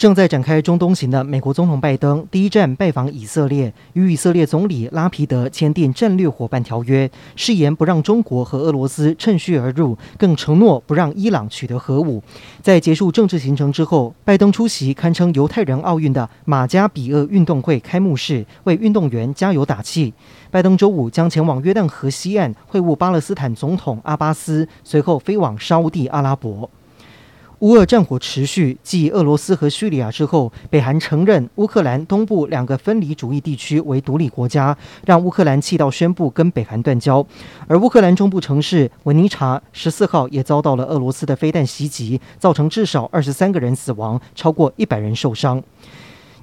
正在展开中东行的美国总统拜登第一站拜访以色列，与以色列总理拉皮德签订战略伙伴条约，誓言不让中国和俄罗斯趁虚而入，更承诺不让伊朗取得核武。在结束政治行程之后，拜登出席堪称犹太人奥运的马加比厄运动会开幕式，为运动员加油打气。拜登周五将前往约旦河西岸会晤巴勒斯坦总统阿巴斯，随后飞往沙乌地阿拉伯。乌俄战火持续，继俄罗斯和叙利亚之后，北韩承认乌克兰东部两个分离主义地区为独立国家，让乌克兰气到宣布跟北韩断交。而乌克兰中部城市文尼察十四号也遭到了俄罗斯的飞弹袭击，造成至少二十三个人死亡，超过一百人受伤。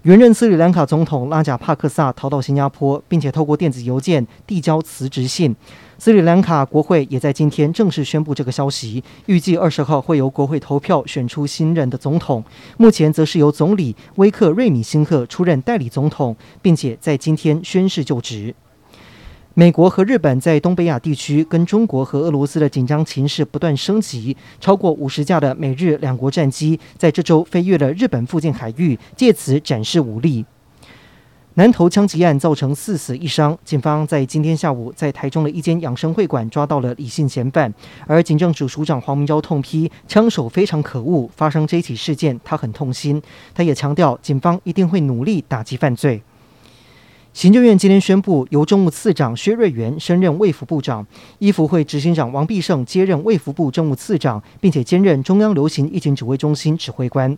原任斯里兰卡总统拉贾帕克萨逃到新加坡，并且透过电子邮件递交辞职信。斯里兰卡国会也在今天正式宣布这个消息，预计二十号会由国会投票选出新任的总统。目前则是由总理威克瑞米辛克出任代理总统，并且在今天宣誓就职。美国和日本在东北亚地区跟中国和俄罗斯的紧张情势不断升级，超过五十架的美日两国战机在这周飞越了日本附近海域，借此展示武力。南投枪击案造成四死一伤，警方在今天下午在台中的一间养生会馆抓到了李姓嫌犯，而警政署署长黄明昭痛批枪手非常可恶，发生这起事件他很痛心，他也强调警方一定会努力打击犯罪。行政院今天宣布，由政务次长薛瑞元升任卫福部长，医福会执行长王必胜接任卫福部政务次长，并且兼任中央流行疫情指挥中心指挥官。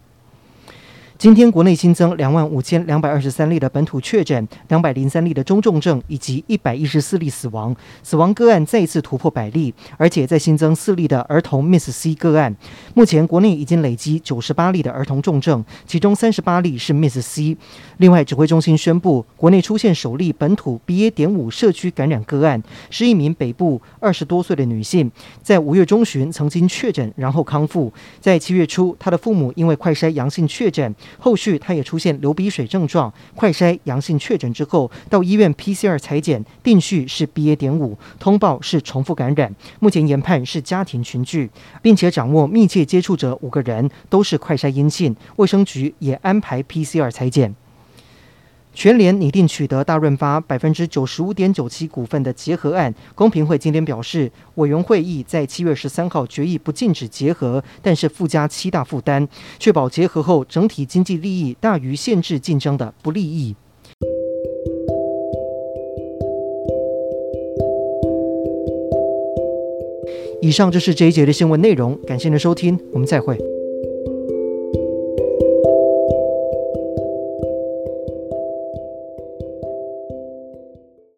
今天国内新增两万五千两百二十三例的本土确诊，两百零三例的中重症，以及一百一十四例死亡。死亡个案再次突破百例，而且再新增四例的儿童 Miss C 个案。目前国内已经累积九十八例的儿童重症，其中三十八例是 Miss C。另外，指挥中心宣布，国内出现首例本土 BA. 点五社区感染个案，是一名北部二十多岁的女性，在五月中旬曾经确诊，然后康复。在七月初，她的父母因为快筛阳性确诊。后续他也出现流鼻水症状，快筛阳性确诊之后，到医院 PCR 裁检，定序是 BA. 点五，通报是重复感染。目前研判是家庭群聚，并且掌握密切接触者五个人都是快筛阴性，卫生局也安排 PCR 裁检。全联拟定取得大润发百分之九十五点九七股份的结合案，公平会今天表示，委员会议在七月十三号决议不禁止结合，但是附加七大负担，确保结合后整体经济利益大于限制竞争的不利益。以上就是这一节的新闻内容，感谢您的收听，我们再会。